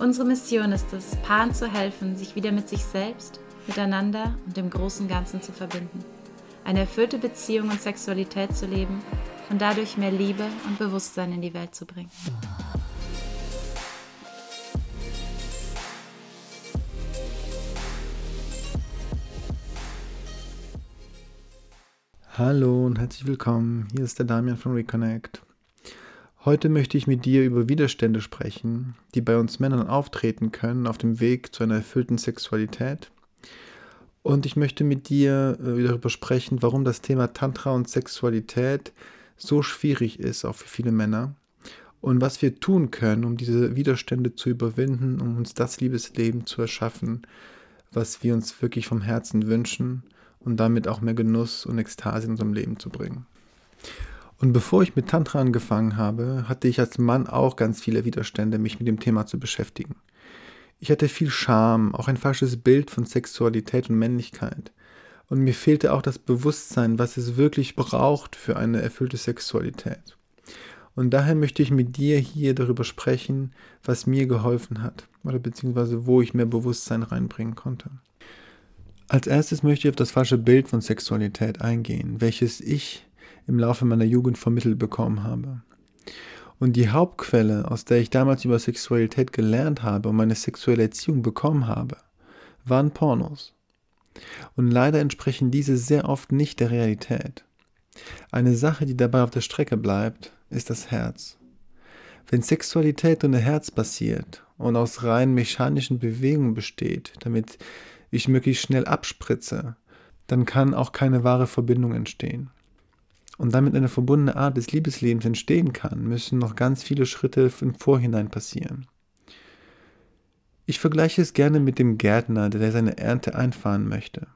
Unsere Mission ist es, Paaren zu helfen, sich wieder mit sich selbst, miteinander und dem großen Ganzen zu verbinden. Eine erfüllte Beziehung und Sexualität zu leben und dadurch mehr Liebe und Bewusstsein in die Welt zu bringen. Hallo und herzlich willkommen. Hier ist der Damian von Reconnect. Heute möchte ich mit dir über Widerstände sprechen, die bei uns Männern auftreten können auf dem Weg zu einer erfüllten Sexualität. Und ich möchte mit dir äh, darüber sprechen, warum das Thema Tantra und Sexualität so schwierig ist, auch für viele Männer. Und was wir tun können, um diese Widerstände zu überwinden, um uns das Liebesleben zu erschaffen, was wir uns wirklich vom Herzen wünschen und damit auch mehr Genuss und Ekstase in unserem Leben zu bringen. Und bevor ich mit Tantra angefangen habe, hatte ich als Mann auch ganz viele Widerstände, mich mit dem Thema zu beschäftigen. Ich hatte viel Scham, auch ein falsches Bild von Sexualität und Männlichkeit. Und mir fehlte auch das Bewusstsein, was es wirklich braucht für eine erfüllte Sexualität. Und daher möchte ich mit dir hier darüber sprechen, was mir geholfen hat oder beziehungsweise wo ich mehr Bewusstsein reinbringen konnte. Als erstes möchte ich auf das falsche Bild von Sexualität eingehen, welches ich im Laufe meiner Jugend vermittelt bekommen habe. Und die Hauptquelle, aus der ich damals über Sexualität gelernt habe und meine sexuelle Erziehung bekommen habe, waren Pornos. Und leider entsprechen diese sehr oft nicht der Realität. Eine Sache, die dabei auf der Strecke bleibt, ist das Herz. Wenn Sexualität ohne Herz passiert und aus rein mechanischen Bewegungen besteht, damit ich möglichst schnell abspritze, dann kann auch keine wahre Verbindung entstehen und damit eine verbundene Art des Liebeslebens entstehen kann, müssen noch ganz viele Schritte im Vorhinein passieren. Ich vergleiche es gerne mit dem Gärtner, der seine Ernte einfahren möchte.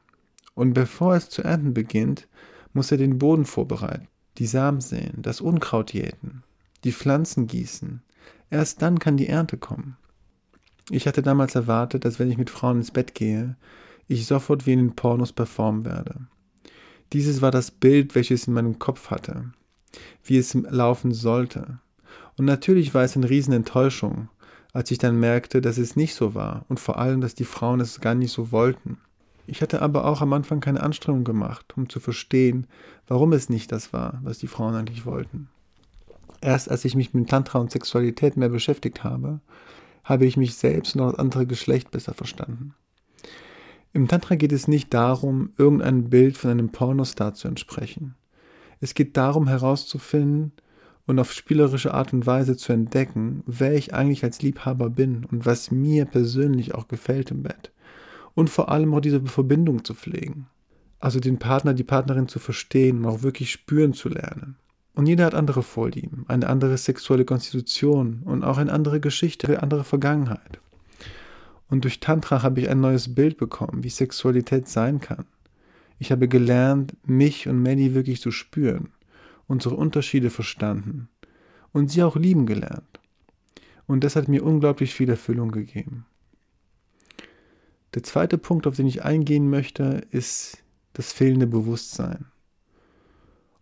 Und bevor es zu ernten beginnt, muss er den Boden vorbereiten, die Samen säen, das Unkraut jäten, die Pflanzen gießen. Erst dann kann die Ernte kommen. Ich hatte damals erwartet, dass wenn ich mit Frauen ins Bett gehe, ich sofort wie in den Pornos performen werde. Dieses war das Bild, welches in meinem Kopf hatte, wie es laufen sollte. Und natürlich war es eine Riesenenttäuschung, als ich dann merkte, dass es nicht so war und vor allem, dass die Frauen es gar nicht so wollten. Ich hatte aber auch am Anfang keine Anstrengung gemacht, um zu verstehen, warum es nicht das war, was die Frauen eigentlich wollten. Erst als ich mich mit Tantra und Sexualität mehr beschäftigt habe, habe ich mich selbst und das andere Geschlecht besser verstanden. Im Tantra geht es nicht darum, irgendein Bild von einem Pornostar zu entsprechen. Es geht darum herauszufinden und auf spielerische Art und Weise zu entdecken, wer ich eigentlich als Liebhaber bin und was mir persönlich auch gefällt im Bett. Und vor allem auch diese Verbindung zu pflegen. Also den Partner, die Partnerin zu verstehen und auch wirklich spüren zu lernen. Und jeder hat andere Vorlieben, eine andere sexuelle Konstitution und auch eine andere Geschichte, eine andere Vergangenheit. Und durch Tantra habe ich ein neues Bild bekommen, wie Sexualität sein kann. Ich habe gelernt, mich und Manny wirklich zu spüren, unsere Unterschiede verstanden und sie auch lieben gelernt. Und das hat mir unglaublich viel Erfüllung gegeben. Der zweite Punkt, auf den ich eingehen möchte, ist das fehlende Bewusstsein.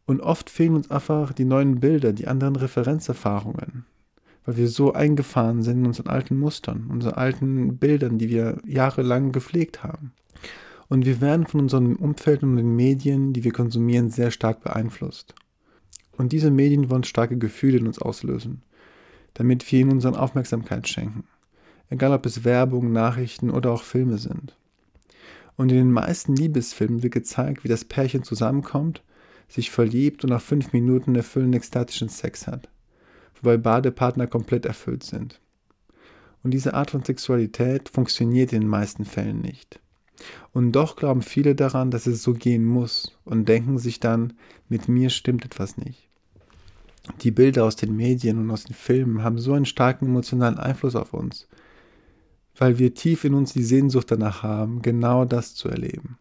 Und oft fehlen uns einfach die neuen Bilder, die anderen Referenzerfahrungen, weil wir so eingefahren sind in unseren alten Mustern, unseren alten Bildern, die wir jahrelang gepflegt haben. Und wir werden von unserem Umfeld und den Medien, die wir konsumieren, sehr stark beeinflusst. Und diese Medien wollen starke Gefühle in uns auslösen, damit wir ihnen unsere Aufmerksamkeit schenken. Egal ob es Werbung, Nachrichten oder auch Filme sind. Und in den meisten Liebesfilmen wird gezeigt, wie das Pärchen zusammenkommt, sich verliebt und nach fünf Minuten erfüllenden ekstatischen Sex hat wobei beide Partner komplett erfüllt sind. Und diese Art von Sexualität funktioniert in den meisten Fällen nicht. Und doch glauben viele daran, dass es so gehen muss und denken sich dann, mit mir stimmt etwas nicht. Die Bilder aus den Medien und aus den Filmen haben so einen starken emotionalen Einfluss auf uns. weil wir tief in uns die Sehnsucht danach haben, genau das zu erleben.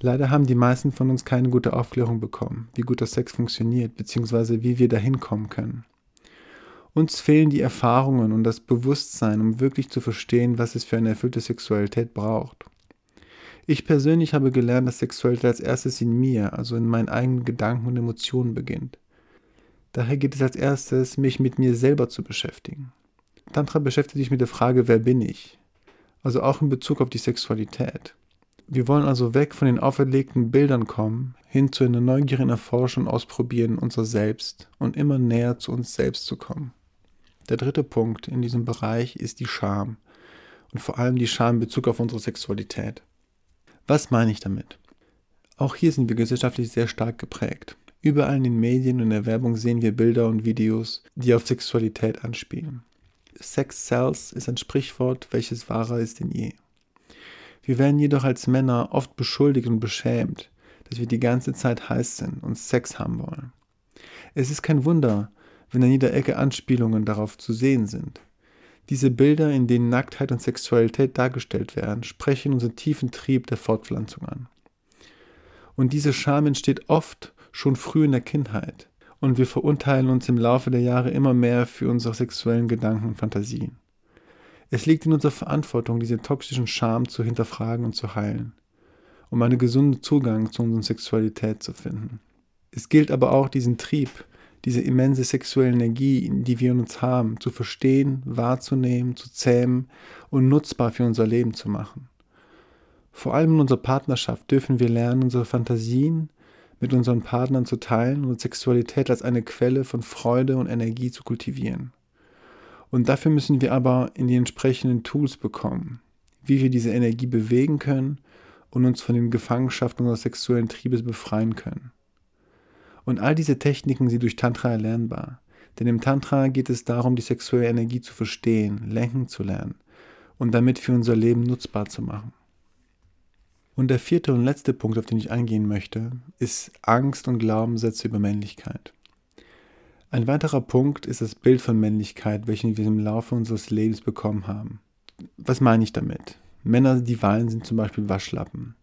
Leider haben die meisten von uns keine gute Aufklärung bekommen, wie guter Sex funktioniert, beziehungsweise wie wir dahin kommen können. Uns fehlen die Erfahrungen und das Bewusstsein, um wirklich zu verstehen, was es für eine erfüllte Sexualität braucht. Ich persönlich habe gelernt, dass Sexualität als erstes in mir, also in meinen eigenen Gedanken und Emotionen beginnt. Daher geht es als erstes, mich mit mir selber zu beschäftigen. Tantra beschäftigt sich mit der Frage, wer bin ich? Also auch in Bezug auf die Sexualität. Wir wollen also weg von den auferlegten Bildern kommen, hin zu einer neugierigen Erforschung und Ausprobieren unser Selbst und immer näher zu uns selbst zu kommen. Der dritte Punkt in diesem Bereich ist die Scham und vor allem die Scham in Bezug auf unsere Sexualität. Was meine ich damit? Auch hier sind wir gesellschaftlich sehr stark geprägt. Überall in den Medien und in der Werbung sehen wir Bilder und Videos, die auf Sexualität anspielen. Sex sells ist ein Sprichwort, welches wahrer ist denn je. Wir werden jedoch als Männer oft beschuldigt und beschämt, dass wir die ganze Zeit heiß sind und Sex haben wollen. Es ist kein Wunder, wenn an jeder Ecke Anspielungen darauf zu sehen sind. Diese Bilder, in denen Nacktheit und Sexualität dargestellt werden, sprechen unseren tiefen Trieb der Fortpflanzung an. Und diese Scham entsteht oft schon früh in der Kindheit, und wir verurteilen uns im Laufe der Jahre immer mehr für unsere sexuellen Gedanken und Fantasien. Es liegt in unserer Verantwortung, diese toxischen Scham zu hinterfragen und zu heilen, um einen gesunden Zugang zu unserer Sexualität zu finden. Es gilt aber auch, diesen Trieb, diese immense sexuelle Energie, die wir in uns haben, zu verstehen, wahrzunehmen, zu zähmen und nutzbar für unser Leben zu machen. Vor allem in unserer Partnerschaft dürfen wir lernen, unsere Fantasien mit unseren Partnern zu teilen und Sexualität als eine Quelle von Freude und Energie zu kultivieren. Und dafür müssen wir aber in die entsprechenden Tools bekommen, wie wir diese Energie bewegen können und uns von den Gefangenschaften unseres sexuellen Triebes befreien können. Und all diese Techniken sind durch Tantra erlernbar. Denn im Tantra geht es darum, die sexuelle Energie zu verstehen, lenken zu lernen und damit für unser Leben nutzbar zu machen. Und der vierte und letzte Punkt, auf den ich eingehen möchte, ist Angst und Glaubenssätze über Männlichkeit. Ein weiterer Punkt ist das Bild von Männlichkeit, welches wir im Laufe unseres Lebens bekommen haben. Was meine ich damit? Männer, die weinen, sind zum Beispiel Waschlappen.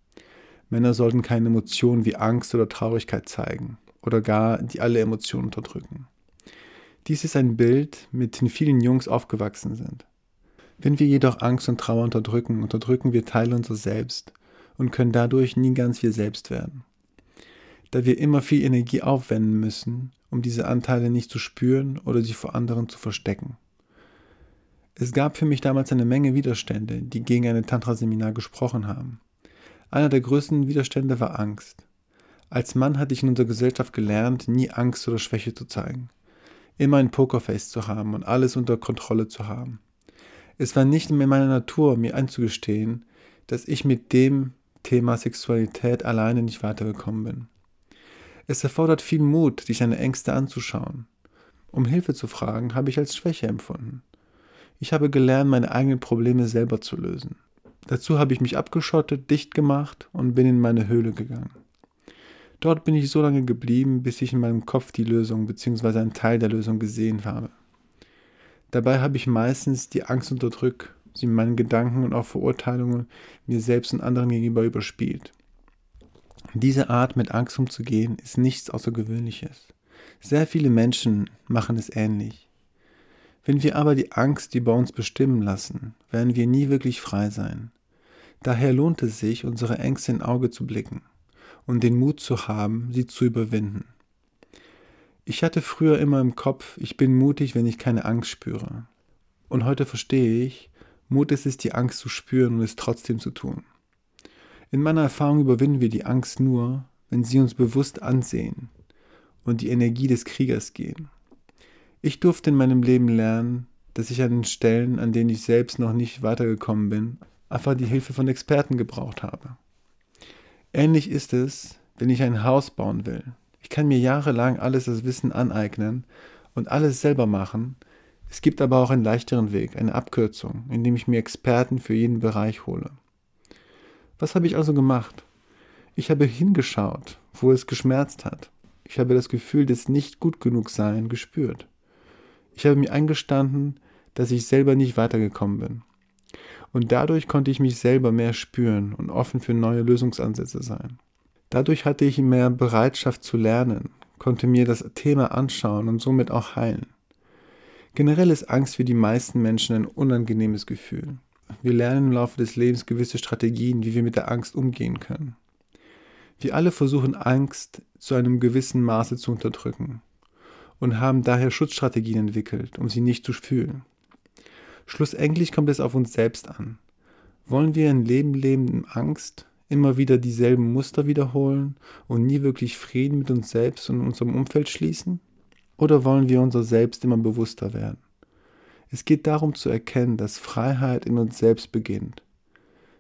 Männer sollten keine Emotionen wie Angst oder Traurigkeit zeigen oder gar die alle Emotionen unterdrücken. Dies ist ein Bild, mit dem vielen Jungs aufgewachsen sind. Wenn wir jedoch Angst und Trauer unterdrücken, unterdrücken wir Teile unserer selbst und können dadurch nie ganz wir selbst werden. Da wir immer viel Energie aufwenden müssen, um diese Anteile nicht zu spüren oder sie vor anderen zu verstecken. Es gab für mich damals eine Menge Widerstände, die gegen ein Tantra-Seminar gesprochen haben. Einer der größten Widerstände war Angst. Als Mann hatte ich in unserer Gesellschaft gelernt, nie Angst oder Schwäche zu zeigen. Immer ein Pokerface zu haben und alles unter Kontrolle zu haben. Es war nicht mehr meiner Natur, mir einzugestehen, dass ich mit dem Thema Sexualität alleine nicht weitergekommen bin. Es erfordert viel Mut, sich seine Ängste anzuschauen. Um Hilfe zu fragen, habe ich als Schwäche empfunden. Ich habe gelernt, meine eigenen Probleme selber zu lösen. Dazu habe ich mich abgeschottet, dicht gemacht und bin in meine Höhle gegangen. Dort bin ich so lange geblieben, bis ich in meinem Kopf die Lösung bzw. einen Teil der Lösung gesehen habe. Dabei habe ich meistens die Angst unterdrückt, sie in meinen Gedanken und auch Verurteilungen mir selbst und anderen gegenüber überspielt. Diese Art mit Angst umzugehen ist nichts Außergewöhnliches. Sehr viele Menschen machen es ähnlich. Wenn wir aber die Angst über uns bestimmen lassen, werden wir nie wirklich frei sein. Daher lohnt es sich, unsere Ängste in Auge zu blicken und den Mut zu haben, sie zu überwinden. Ich hatte früher immer im Kopf, ich bin mutig, wenn ich keine Angst spüre. Und heute verstehe ich, Mut ist es, die Angst zu spüren und es trotzdem zu tun. In meiner Erfahrung überwinden wir die Angst nur, wenn sie uns bewusst ansehen und die Energie des Kriegers gehen. Ich durfte in meinem Leben lernen, dass ich an den Stellen, an denen ich selbst noch nicht weitergekommen bin, einfach die Hilfe von Experten gebraucht habe. Ähnlich ist es, wenn ich ein Haus bauen will. Ich kann mir jahrelang alles das Wissen aneignen und alles selber machen. Es gibt aber auch einen leichteren Weg, eine Abkürzung, indem ich mir Experten für jeden Bereich hole. Was habe ich also gemacht? Ich habe hingeschaut, wo es geschmerzt hat. Ich habe das Gefühl des nicht gut genug sein gespürt. Ich habe mir eingestanden, dass ich selber nicht weitergekommen bin. Und dadurch konnte ich mich selber mehr spüren und offen für neue Lösungsansätze sein. Dadurch hatte ich mehr Bereitschaft zu lernen, konnte mir das Thema anschauen und somit auch heilen. Generell ist Angst für die meisten Menschen ein unangenehmes Gefühl. Wir lernen im Laufe des Lebens gewisse Strategien, wie wir mit der Angst umgehen können. Wir alle versuchen Angst zu einem gewissen Maße zu unterdrücken und haben daher Schutzstrategien entwickelt, um sie nicht zu fühlen. Schlussendlich kommt es auf uns selbst an. Wollen wir ein Leben leben in Angst, immer wieder dieselben Muster wiederholen und nie wirklich Frieden mit uns selbst und unserem Umfeld schließen? Oder wollen wir unser Selbst immer bewusster werden? Es geht darum zu erkennen, dass Freiheit in uns selbst beginnt,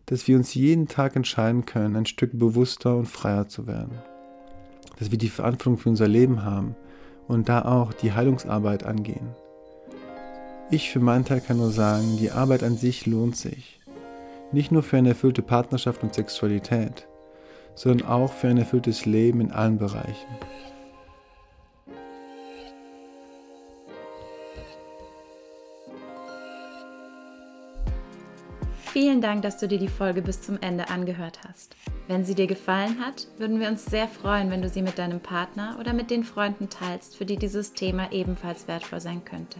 dass wir uns jeden Tag entscheiden können, ein Stück bewusster und freier zu werden, dass wir die Verantwortung für unser Leben haben und da auch die Heilungsarbeit angehen. Ich für meinen Teil kann nur sagen, die Arbeit an sich lohnt sich. Nicht nur für eine erfüllte Partnerschaft und Sexualität, sondern auch für ein erfülltes Leben in allen Bereichen. Vielen Dank, dass du dir die Folge bis zum Ende angehört hast. Wenn sie dir gefallen hat, würden wir uns sehr freuen, wenn du sie mit deinem Partner oder mit den Freunden teilst, für die dieses Thema ebenfalls wertvoll sein könnte.